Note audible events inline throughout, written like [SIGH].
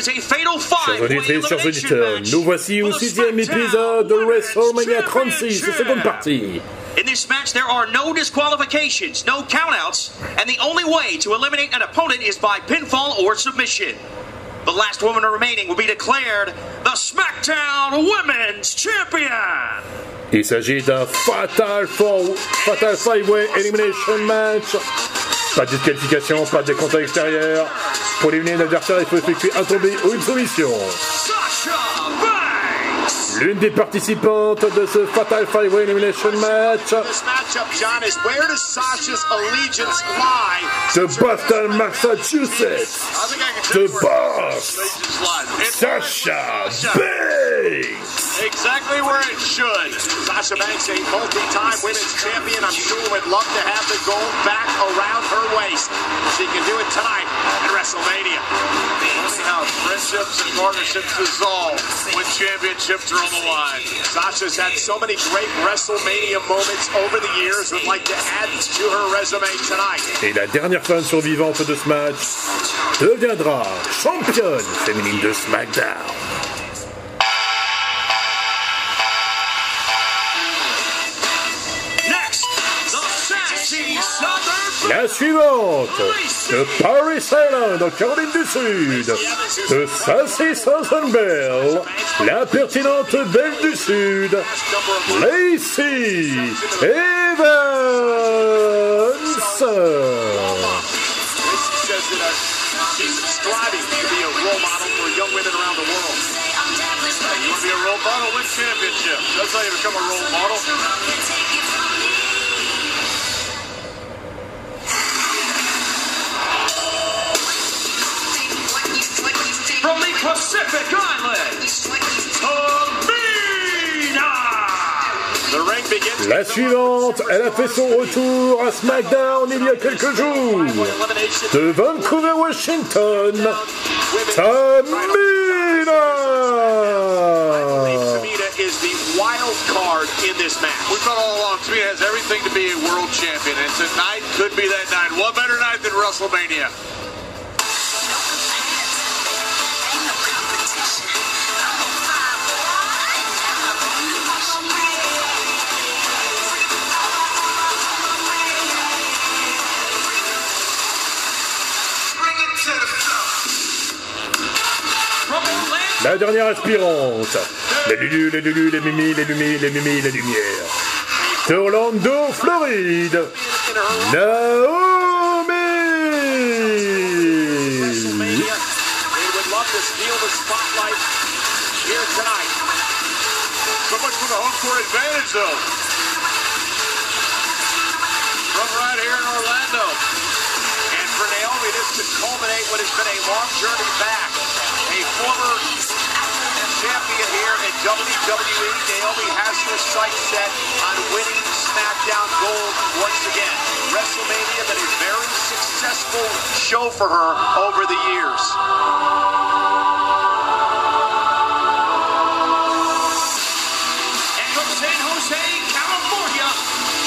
Chers auditrices, chers auditeurs, nous voici au sixième épisode de WrestleMania 36, seconde partie. In this match, there are no disqualifications, no countouts, and the only way to eliminate an opponent is by pinfall or submission. The last woman remaining will be declared the SmackDown Women's Champion. Il s'agit d'un Fatal Four, Fatal Five Way Elimination Match. Pas de disqualification, pas de compte à l'extérieur. Pour éliminer l'adversaire, il faut effectuer un tombé ou une soumission. L'une des participantes de ce Fatal Five Way Elimination Match de Boston, Massachusetts. Where boss, Sasha Banks. Exactly where it should. Sasha Banks, a multi-time women's champion, I'm sure would love to have the gold back around her waist. She can do it tonight at WrestleMania. Funny how friendships and partnerships dissolve when championships are on the line. Sasha's had so many great WrestleMania moments over the years. Would like to add to her resume tonight. Et la dernière femme survivante de ce match deviendra championne féminine de SmackDown. Suivante, de Paris Island en Caroline du Sud, de Sassy Southern la pertinente Belle du Sud, Lacey Evans. Championship. A role model. Pacific Islands, Tamina. The ring begins. La suivante, elle a fait son retour à SmackDown il y a quelques jours. De Vancouver, Washington, Tamina Tamina. is the wild card in this match. We thought all along Tamina has everything to be a world champion, and tonight could be that night. What better night than WrestleMania? La dernière aspirante. Les Lulu, les Lulu, les Mimi, les Lumi, les Mimi, les Lumières. Orlando, Floride. Naomi. So much for the home court advantage, though. From right here in Orlando. And for Naomi, this could culminate what has been a long journey back. A former champion here in WWE, Naomi has her sights set on winning SmackDown Gold once again. WrestleMania been a very successful show for her over the years. San Jose, California,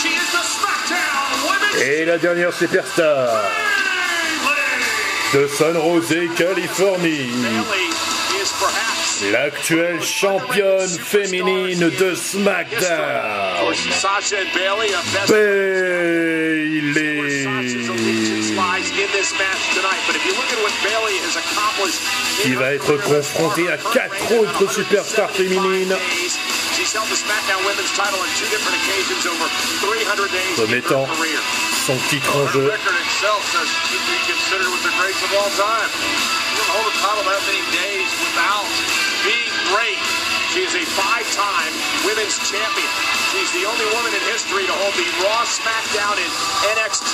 she is the SmackDown Women's Et la dernière superstar. Bayley. De San Jose, Californie. Bayley L'actuelle championne féminine de SmackDown. accomplished, Qui va être confrontée à quatre autres superstars féminines. She's held the SmackDown Women's title on two different occasions over 300 days in her Remettant son titre en jeu. Record itself says she'd be considered with the greats of all time. She doesn't hold a title that many days without being great. She is a five-time women's champion. She's the only woman in history to hold the Raw, SmackDown, and NXT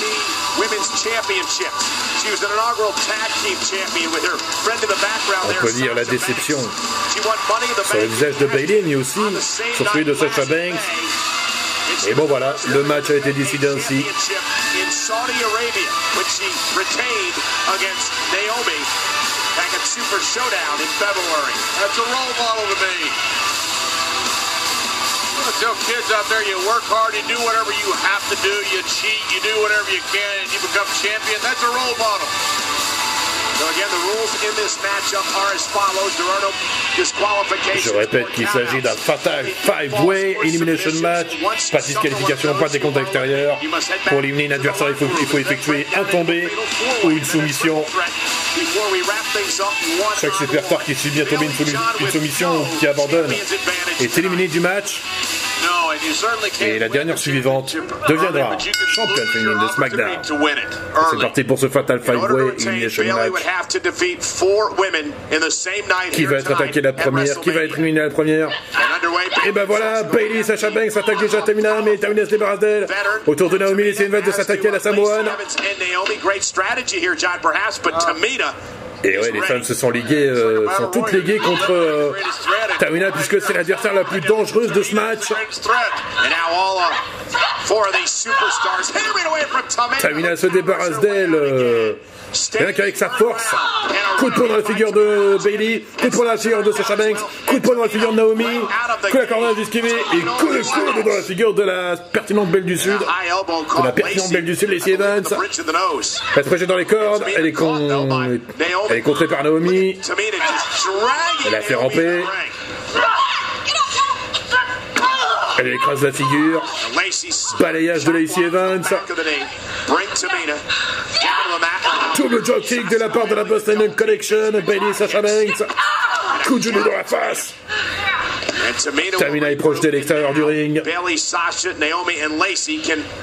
Women's Championships. She was an inaugural tag team champion with her friend in the background On there. peut lire la Sasha déception Banks. She won Money in the sur le Bank visage de Bailey, mais aussi on the same sur celui de night Sasha last Banks. May. And she Et bon won voilà, the le match a été décidé ainsi. Championship in Saudi Arabia, which she retained against Naomi back Super Showdown in February. That's a role model to me. I tell kids out there, you work hard, you do whatever you have to do, you cheat, you do whatever you can, and you become champion. That's a role model. Je répète qu'il s'agit d'un fatal five-way elimination match. Pas de disqualification, pas de décompte extérieur. Pour éliminer un adversaire, il faut, il faut effectuer un tombé ou une soumission. Chaque superstar qui subit un tombé, une, soumis- une soumission ou qui abandonne est éliminé du match. Et la dernière suivante deviendra championne féminine de SmackDown. C'est parti pour ce Fatal Five-Way Elimination Match. Qui va être attaqué la première Qui va être éliminé la première? Et ben voilà, Bailey, Sacha Banks s'attaque déjà à Tamina, mais Tamina se débarrasse d'elle. Autour de Naomi, c'est une vague de s'attaquer à la Samoane. Et ouais, les femmes se sont liguées, euh, sont toutes liguées contre euh, Tamina, puisque c'est l'adversaire la plus dangereuse de ce match. Tamina se débarrasse d'elle. euh, Rien qu'avec sa force. Coup de poing dans la figure de Bailey, coup de poing dans la figure de Sacha Banks, coup de poing dans la figure de Naomi, coup de la d'esquiver et coup de coude dans la figure de la pertinente Belle du Sud. De la pertinente Belle du Sud, Lacey Evans. Elle se projette dans les cordes, elle est, con... elle est contrée par Naomi. Elle la fait ramper. Elle écrase la figure. Balayage de Lacey Evans. Double drop kick de la part de la Boston Collection. Bailey Sacha Banks. Coup de genou dans la face. Tamina est projetée à l'extérieur du ring.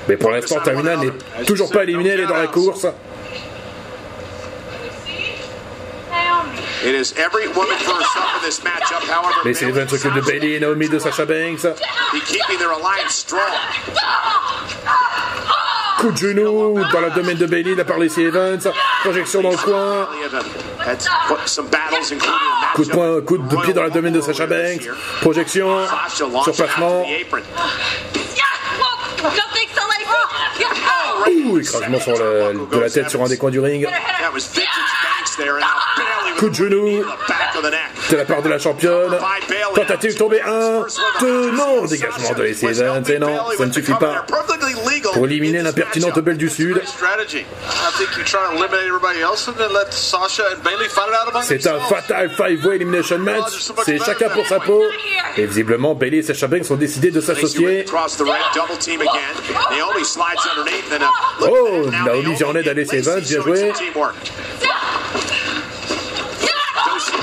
Mais pour l'instant, Tamina n'est toujours pas éliminée, elle est dans la course. It is every woman for herself in this matchup. However, Lacey Evans s'occupe de Bailey et Naomi de Sacha Banks. be keeping their alliance strong. Coup de genou dans le domaine de Bailey la part de Lacey Evans. Projection dans le coin. Coup de poing, coup de pied dans le domaine de Sacha Banks. Projection. Sasha Surplacement. of the apron. Ouh, écrasement sur le- de la tête sur un des coins du ring. Coup de genou. De la part de la championne. Tentative tombée 1, 2, non. Dégagement de Lacey Evans. Et non, ça ne suffit pas. Pour éliminer l'impertinente. Belle du Sud. Sasha C'est un fatal five-way elimination match. C'est chacun pour sa peau. Et visiblement, Bailey et Sacha Banks ont décidé de s'associer. Oh, Naomi vient en aide à Lacey Evans, bien joué.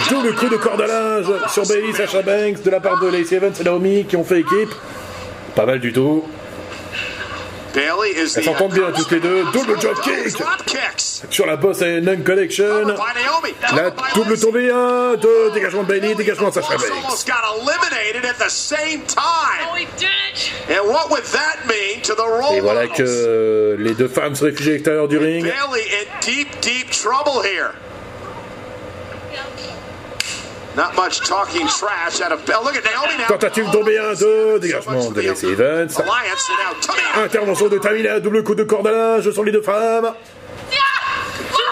Double coup de corde à linge sur Bailey, Sacha Banks de la part de Lacey Evans et Naomi qui ont fait équipe. Pas mal du tout. Bailey is Elles the s'entendent bien toutes les deux. Double drop kick sur la boss et Nun Collection. La double tombée 1, 2, dégagement de Bailey, dégagement de Sacha Banks. Almost got eliminated at the same time. we did it! And what would that mean to the role Et voilà que les deux femmes se réfugient à l'extérieur du ring. Bailey in deep, deep trouble here. Not much talking trash out of Bell. Look at Naomi now. Tentative tombée 1, 2, dégagement de Lacey Evans. Intervention de Tamina, double coup de corde à linge sur les deux femmes.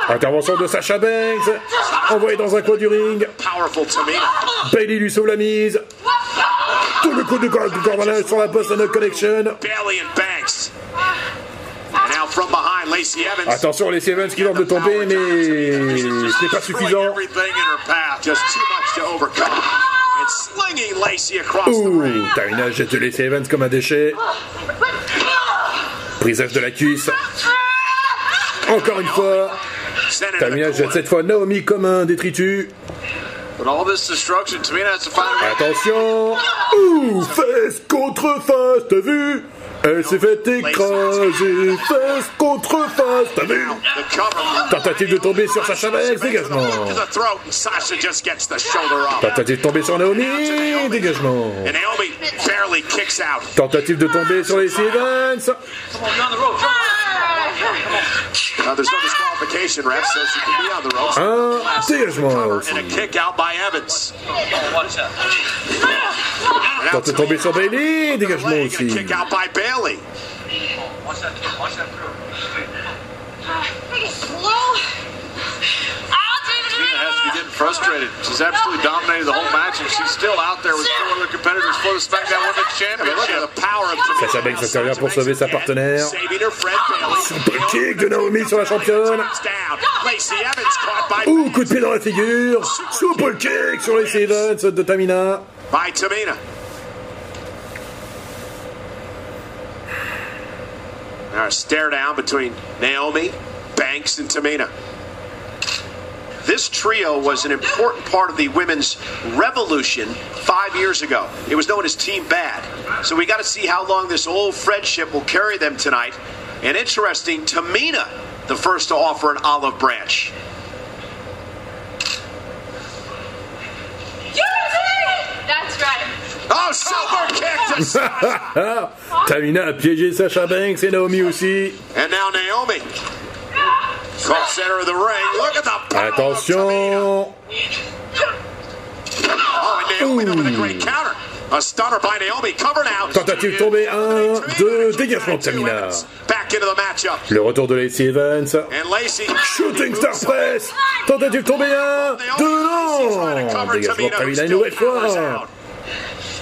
Intervention de Sacha Banks, envoyé dans un coin du ring. Bailey lui sauve la mise. Double coup de corde, de corde à linge sur la notre collection. Bailey and Banks. And now from behind, Lacey Evans. Attention, les Evans qui tentent de tomber, mais ce n'est pas suffisant. Lacey Ouh, ring. Tamina jette les Evans comme un déchet. Brisage de la cuisse. Encore une fois, Tamina jette cette fois Naomi comme un détritus. Attention Ouh, fesse contre face, t'as vu? Elle s'est fait écraser, fesse contre face, t'as vu. Tentative de tomber sur Sacha Banks, dégagement. Tentative de tomber sur Naomi, dégagement. Tentative de tomber sur les Evans. Uh, there's no disqualification. Ref says she can be on the ropes. Un dégagement aussi. And a kick out by Evans. And Tente de tomber sur Bailey, dégagement leg, aussi. and a kick out by Bailey. Slow. I'll do Tamina has to getting frustrated. She's absolutely dominated the whole match, and she's still out there with four other competitors for the SmackDown Women's Championship. The power of Tamina. Sacha Banks intervient pour sauver sa partenaire. Saving her friend Bayley. Super kick de Naomi sur la championne. Comes down. Lacey Evans caught by Ouh, coup de pied dans la figure. Super kick sur les Evans de Tamina. by Tamina. Now a stare down between Naomi, Banks, and Tamina. This trio was an important part of the women's revolution five years ago. It was known as Team Bad. So we got to see how long this old friendship will carry them tonight. And interesting, Tamina, the first to offer an olive branch. That's right. Oh, super kick to Sasha. Tamina a piégé Sacha Banks et Naomi aussi. And now Naomi. Caught center of the ring. Look at the Attention. Oh, and Naomi with a great counter. A stunner by Naomi. Cover now. Tentative tombée 1, 2, dégagement de Tamina. Back into the matchup. Le retour de Lacey Evans. And Lacey. Shooting Star Press. Tentative tombée 1, 2, non. Dégagement de Tamina une nouvelle fois.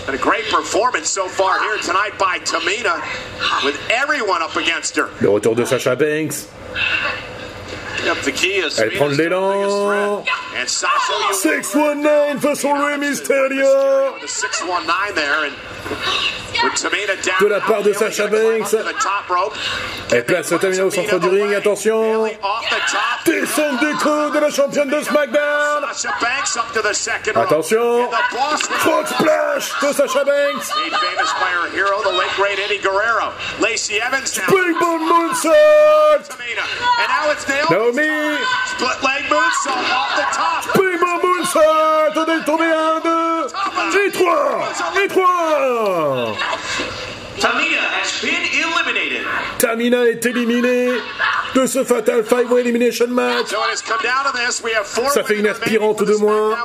And a great performance so far here tonight by Tamina with everyone up against her. Le retour de Sacha Banks. Yep, the key is Elle prend de Tamina's the biggest l'élan. threat. And Sasha, you 619 façon Rey Mysterio. the 619 there. And with Tamina down. De la part de Sasha Banks. Elle place Tamina au centre du ring. Attention. Descente des coups de la championne de SmackDown. Attention. Frog splash de Sacha Banks. Big Bone Moonsault. Naomi. Split leg moonsault off the top. Bone Moonsault. Elle est tombée 1, 2, et 3. Et 3. Tamina has been eliminated. Tamina est éliminée de ce Fatal Five Way Elimination Match. Ça fait une aspirante de moins.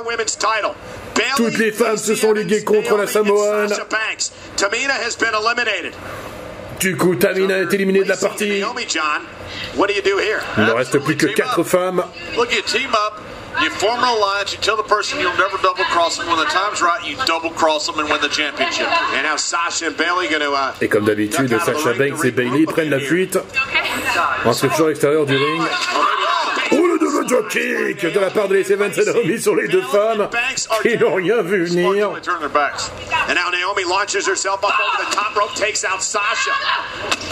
Toutes les femmes se sont liguées contre la Samoane. Du coup, Tamina est éliminée de la partie. Naomi, John, what do you do here? Il ne reste plus que 4 femmes. Look, you team up, you form an alliance, you tell the person you'll never double cross them. When the time's right, you double cross them and win the championship. And now Sasha and Bailey going to. Uh, Et comme d'habitude, Sacha Banks et Bailey prennent la fuite en structure extérieure du ring. Drop kick de la part de Lacey Evans et Naomi sur les deux femmes qui n'ont rien vu venir. And now Naomi launches herself up over the top rope, takes out Sasha.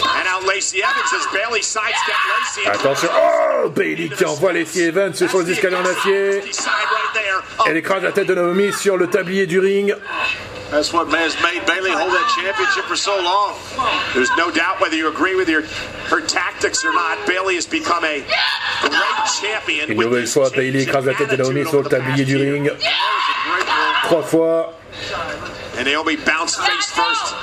And now Lacey Evans as Bailey sidestep Lacey. Attention, oh Bailey qui envoie Lacey Evans sur les escaliers en acier. Elle écrase la tête de Naomi sur le tablier du ring. That's what has made Bailey hold that championship for so long. There's no doubt whether you agree with your her tactics or not. Bailey has become a great champion. Une with nouvelle this fois, Bailey écrase la tête de Naomi sur le tablier du ring. Trois fois. And Naomi bounced face first.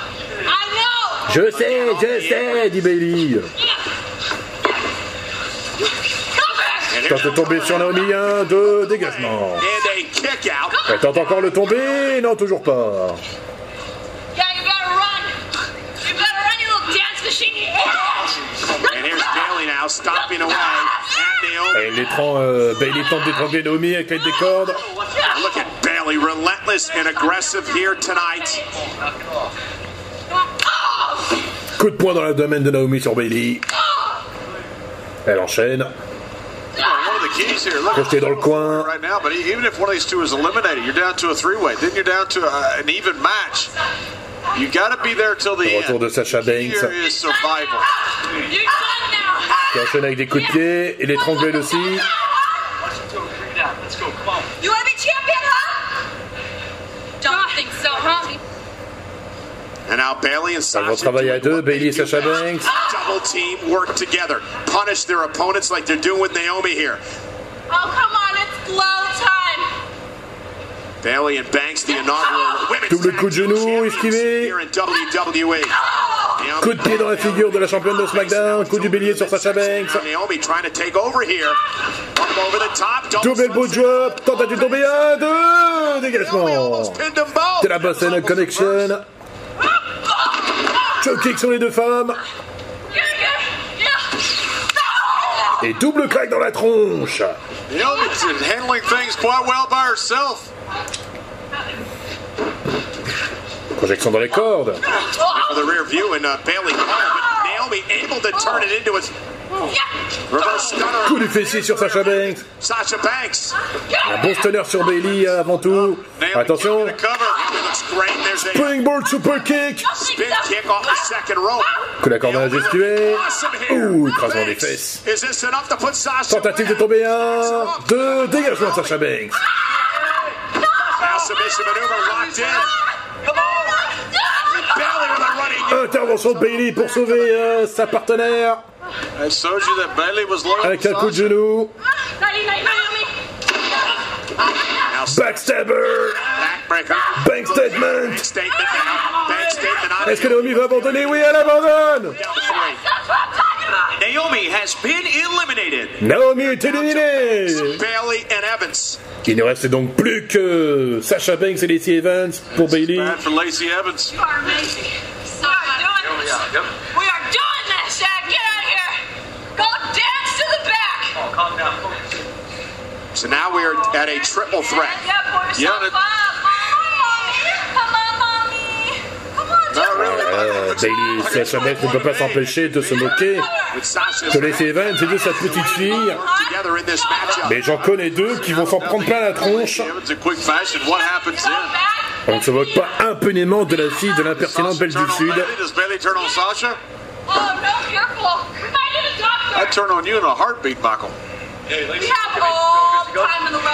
I know. Je sais, je sais, dit Bailey. Tente de tomber sur Naomi, un, deux, dégagement. And a kick out? Elle tente encore le tomber, non, toujours pas. Yeah, you better run. You better run, you little dance machine. And here's Bailey now stomping away at Naomi. Et l'étran, euh, Bailey tente d'étrangler Naomi avec l'aide des cordes. Look at Bailey, relentless and aggressive here tonight. Coup de poing dans l'abdomen de Naomi sur Bailey. Elle enchaîne. Here, look, Projeté dans le coin. right now, but even if one of these two is eliminated, you're down to a three-way. Then you're down to a, an even match. You got to be there till the Le retour end. de Sacha Banks. Here is survival. You're done now. Qui enchaîne avec des coups de pied et l'étrangle aussi. You want to be champion, huh? Don't think so, huh? And now Bailey and Ça Sasha va travailler à doing deux, what they Bailey et do Sacha best. Banks. Double team work together. Punish their opponents like they're doing with Naomi here. Oh, come on, it's glow time. Bailey and Banks, the inaugural women's Double coup de genou, esquivé. here in WWE. Naomi Coup de pied dans la figure de la championne de SmackDown. Coup du bélier sur Sacha Banks. Naomi trying to take over here. Up over the top. Double elbow drop. Tentative de tomber. Un, deux. Dégagement. C'est la Boston Connection. Choke kick sur les deux femmes. Yeah, yeah, yeah. Et double claque dans la tronche. Naomi's handling things quite well by herself. Projection dans les cordes. For the rear view and uh, Bailey Naomi able to turn it into a reverse stunner. Coup du fessier sur Sacha Banks. Sasha Banks. Un bon stunner sur Bailey avant tout. Naomi Attention. Springboard super kick. spin kick off the second rope. Coup d'accordage esquivé. Ouh, écrasement des fesses. Tentative de tomber un. Deux. Dégagement de Sacha Banks. Intervention de Bailey pour sauver euh, sa partenaire. Avec un coup de genou. Backstabber. Bank statement. Bank statement now. Bank statement on Est-ce que Naomi va abandonner Oui, elle abandonne. down to three. Naomi has been eliminated. Naomi est éliminée. Bailey and Evans. Il ne reste donc plus que Sacha Banks et Lacey Evans pour Bailey. For Lacey Evans. You are amazing. So doing this. We are doing this, Dad. Get out of here. Go dance to the back. Oh, so now we are at a triple threat. Yeah, pull yourself Yeah, Euh, Bailey et Sacha Banks ne peuvent pas s'empêcher de se moquer de Lacey Evans et de sa petite fille. together in this matchup. Mais j'en connais deux qui vont s'en prendre plein la tronche. On ne se moque pas impunément de la fille de l'impertinente Belle Turn du on Sud. Turn on Sasha? Oh, no, careful. We might need a doctor. I'd turn on you in a heartbeat, Michael.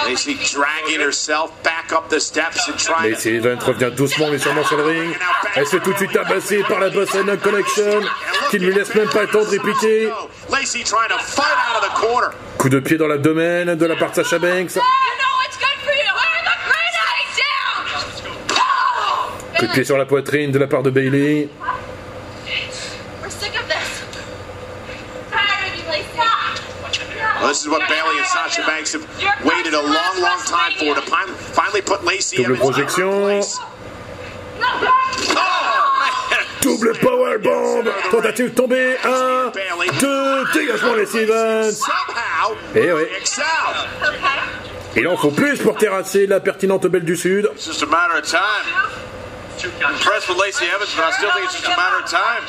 Lacey dragging herself back up the steps and trying to. Lacey Evans revient doucement mais sûrement sur le ring. Elle se fait tout de suite tabasser par la Boston Connection qui ne lui laisse même pas le temps de répliquer. Lacey trying to fight out of the corner. Coup de pied dans l'abdomen de la part de Sacha Banks. Down. Coup de pied sur la poitrine de la part de Bailey. We're sick of this. Tired of you, Lacey. Well, this is what Bailey and Sasha Banks have waited a long, long time for to fin- finally put Lacey Double projection. Double powerbomb. Tentative de tomber. Un, deux. Dégagement Lacey Evans. Somehow, Eh oui. Il en faut plus pour terrasser la pertinente Belle du Sud. Impressed with Lacey Evans, but I still think it's just a matter of time.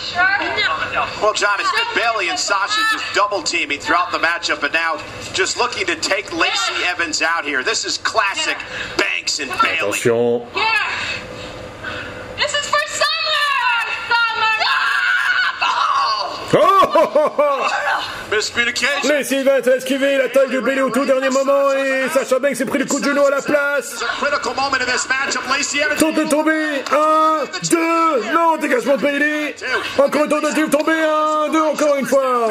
Well, John, it's been Bailey and Sasha just double teaming throughout the matchup, and now just looking to take Lacey Evans out here. This is classic Banks and Bailey. Attention. This is for summer. Summer. Oh, oh! [LAUGHS] Lacey Evans a esquivé la taille de Bailey au tout dernier moment et Sacha Banks s'est pris le coup de genou à la place. Tente de tomber. Un, deux. Non, dégagement de Bailey. Encore une tentative de tomber. Un, deux, encore une fois.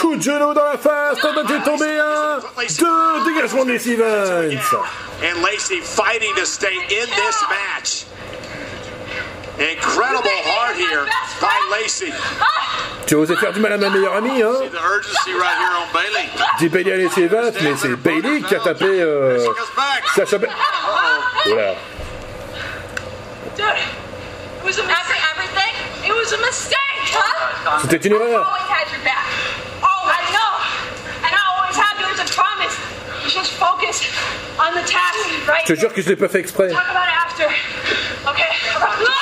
Coup de genou dans la face. Tentative de tomber. Un, deux. Dégagement de Lacey Evans. And Lacey fighting to stay in this match. Incredible heart here by Lacey. Tu as osé faire du mal à ma meilleure amie, hein? On Bailey. Dit Bailey à Lacey Evans, mais c'est Bailey qui a tapé euh. Sacha Banks. Voilà. Dude, it was a mistake. Everything? It was a mistake, huh? C'était une erreur. Je te jure que je l'ai pas fait exprès. Talk about it after. Okay.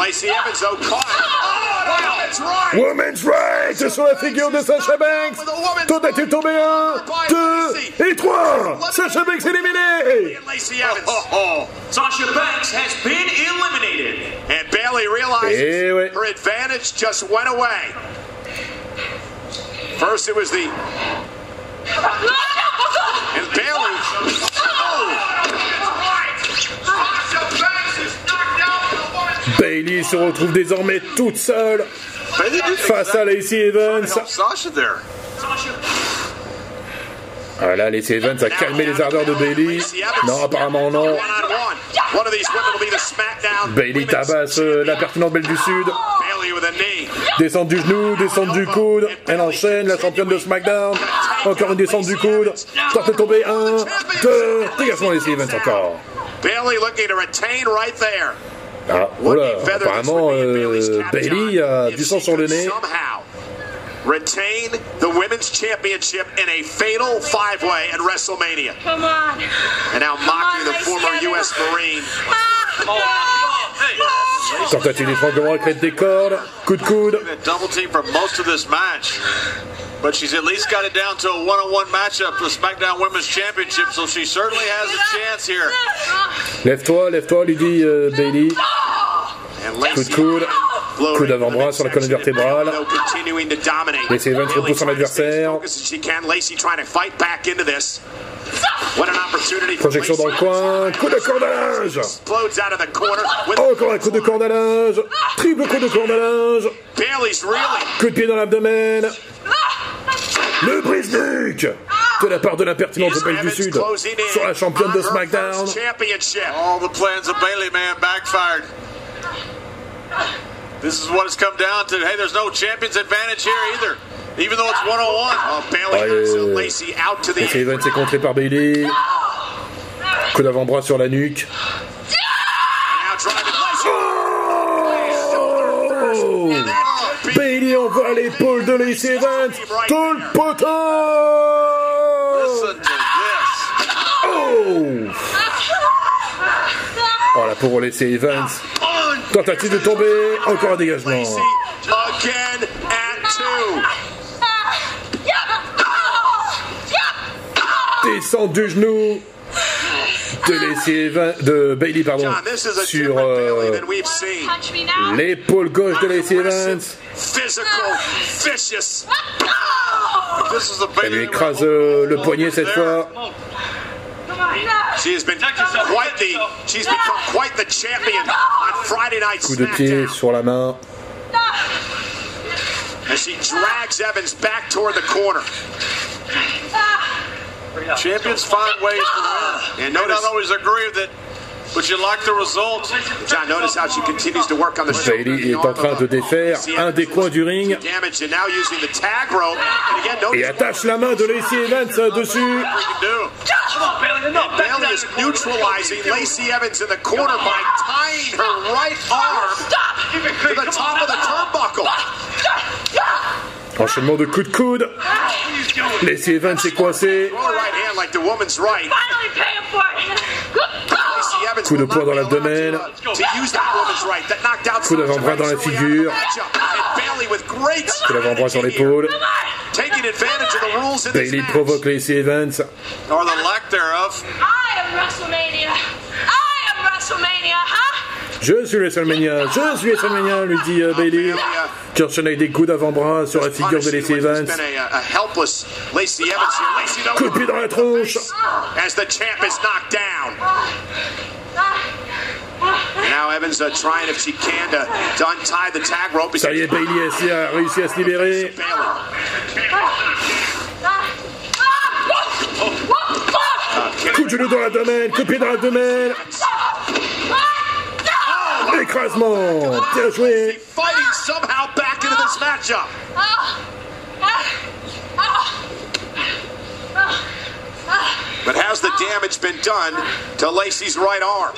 Oh, Lacey Evans, though, caught. Oh, wow, that's right. Women's right sur la figure de Sasha Banks. Tentative de tomber. Un, deux et trois. Sacha Banks éliminé. And Lacey Evans. Oh, Sasha Banks has been eliminated. And Bailey realizes Eh her advantage just went away. First, it was the. [LAUGHS] And Bailey. [LAUGHS] Bailey se retrouve désormais toute seule face à Lacey Evans. there. Voilà, Lacey Evans a calmé les ardeurs de Bailey. Non, apparemment non. Bailey tabasse euh, la pertinente Belle du Sud. Descente du genou, descente du coude. Elle enchaîne, la championne de SmackDown. Encore une descente du coude. Tente de tomber. Un, deux. Dégagement Lacey Evans encore. Bailey looking to retain right there. Ah, voilà, apparemment, euh, Bailey a du sang sur le nez. Retain the women's championship in a fatal five-way at WrestleMania. Come on. And now mocking the former U.S. Marine. Tentative d'étranglement avec l'aide des cordes. Coup de coude. Double team for most of this match. But she's at least got it down to a one-on-one matchup for the SmackDown Women's Championship, so she certainly has a chance here. Lève-toi, lève-toi, lui dit euh, Bailey. Coup de Lacey coude. Coup d'avant-bras sur la colonne vertébrale. though continuing to dominate. Lacey Evans repousse son adversaire. as focused as she can. Lacey trying to fight back into this. What an opportunity for Projection dans le coin. Coup de corde à linge. Explodes out of the corner with Encore un coup de linge. Triple coup de really Coup de pied dans l'abdomen. Le brise-nuque de la part de l'impertinente de Belle du Sud closing in sur la championne de SmackDown. All the plans of Bailey, man, backfired. This is what it's come down to. Hey, there's no champion's advantage here either, even though it's one-on-one. Oh, Bailey Lacey out to the Evans est contré par Bailey. Coup d'avant-bras sur la nuque. Oh Bailey envoie l'épaule de Lacey Evans dans le poteau. Oh Oh la pauvre Lacey Evans. Tentative de tomber, encore un dégagement. Descente du genou de de Bailey pardon, John, this is a sur euh, l'épaule gauche de Lacey Evans. Physical, vicious. This is the Elle lui écrase euh, le poignet cette fois. She has been quite the. She's become quite the champion on Friday night Coup de pied SmackDown. sur la main. As she drags Evans back toward the corner. Champions find ways to win. And May notice, not always agree with it, but you like the result? John, notice how she continues to work on the shoulder. Bailey est en train de défaire un des coins du ring Damage and now using the tag rope. And again, et attache la main de Lacey Evans dessus. You can do? Bailey is neutralizing Lacey Evans in the corner by tying her right arm to the top of the turnbuckle. Enchaînement de coups de coude. Lacey Evans est coincée. Coup de not dans l'abdomen. Uh, Coup d'avant-bras dans la figure. Coup d'avant-bras sur l'épaule. Taking advantage of the rules in this Bailey provoque Lacey Evans. Or the lack thereof. I am WrestleMania. I am WrestleMania, huh? Je suis WrestleMania, je suis WrestleMania, lui dit euh, Bailey. Enchaîne avec des coups d'avant-bras sur la figure de Lacey Evans. Coup de pied dans la tronche. Now Evans uh, trying if she can to, to untie the tag rope. Ça y est, Bailey a a réussi à se libérer. Ah! Ah! Ah! Coup de genou dans l'abdomen, coup de pied dans l'abdomen. Écrasement. Bien joué. Fighting somehow back into this matchup. But has the damage been done to Lacey's right arm?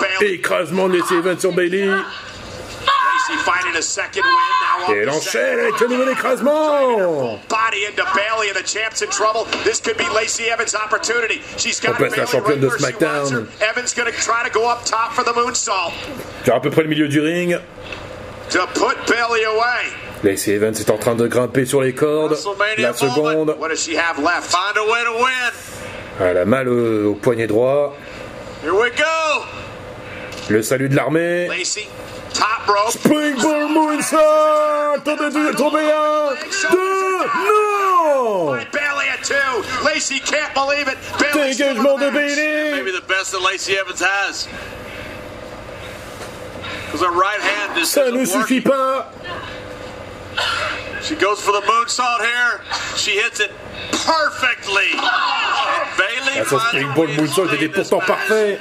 Bailey. Écrasement de Lacey Evans sur Bailey. Lacey finding a second win now. Et to enchaîne avec un nouvel écrasement. Body into Bailey and the champ's in trouble. This could be Lacey Evans' opportunity. She's got On passe la championne de SmackDown. wants her. Evans gonna try to go up top for the moonsault Vers à peu près le milieu du ring. to put Bailey away. Lacey Evans est en train de grimper sur les cordes. La seconde. What does she have left? Find a way to win. Elle a mal au, au poignet droit. Here we go. Le salut de l'armée. Lacey, top rope. Springboard Moonsault Tentative de tomber un, deux, non Bailey at two. Lacey can't believe it. Bailey Dégagement de Bailey Maybe the best that Lacey Evans has. Because her right hand just Ça ne suffit pas She goes for the moonsault here. She hits it perfectly. And Bailey Ah, Son finds a Springboard Moonsault était pourtant parfait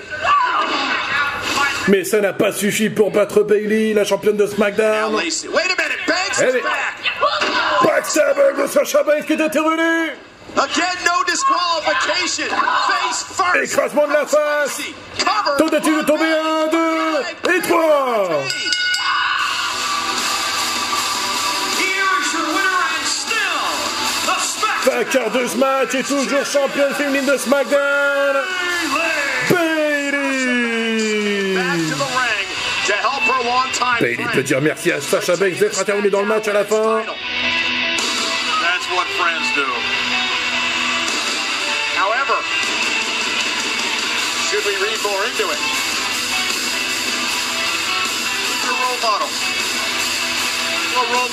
mais ça n'a pas suffi pour battre Bailey, la championne de SmackDown. Lacey. Wait a minute. Banks is oui. back. Backstabber de Sacha Banks qui est intervenu Again, no disqualification. Face first. Écrasement de la face. Tentative de tomber 1, 2 et 3. Vainqueur de ce match et toujours championne féminine de SmackDown, Bailey. Bailey peut dire merci à Sasha Banks d'être intervenu dans le match à la fin. Role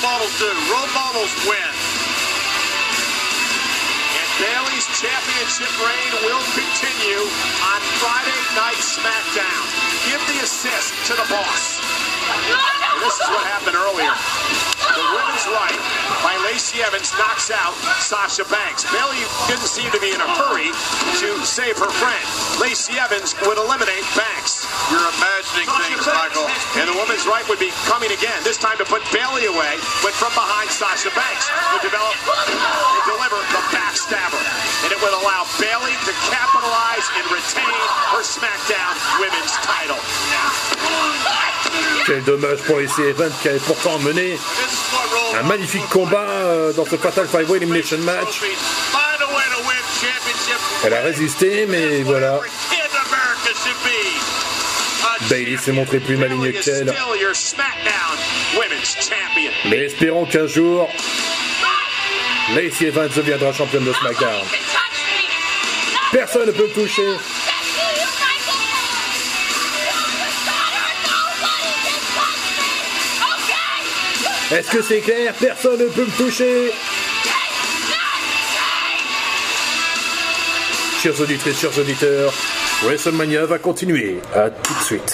models do? Role models win. Bailey's championship reign will continue on Friday Night SmackDown. Give the assist to the boss. This is what happened earlier. The right by Lacey Evans knocks out Sasha Banks. Bailey didn't seem to be in a hurry to save her friend. Lacey Evans would eliminate Banks. You're imagining things, Michael. And the woman's right would be coming again, this time to put Bailey away, but from behind Sasha Banks would develop and deliver the backstabber. And it would allow Bailey to capitalize and retain her SmackDown Women's title. Quel dommage pour Lacey Evans qui avait pourtant mené Un magnifique combat euh, dans ce Fatal 5 Way Elimination Match. Elle a résisté, mais voilà. Bailey s'est montré plus SmackDown Women's Champion. Mais espérons qu'un jour, Lacey Evans deviendra championne de SmackDown. Personne ne peut toucher. Est-ce que c'est clair? Personne ne peut me toucher. Chers auditrices, chers auditeurs, WrestleMania va continuer. À tout de suite.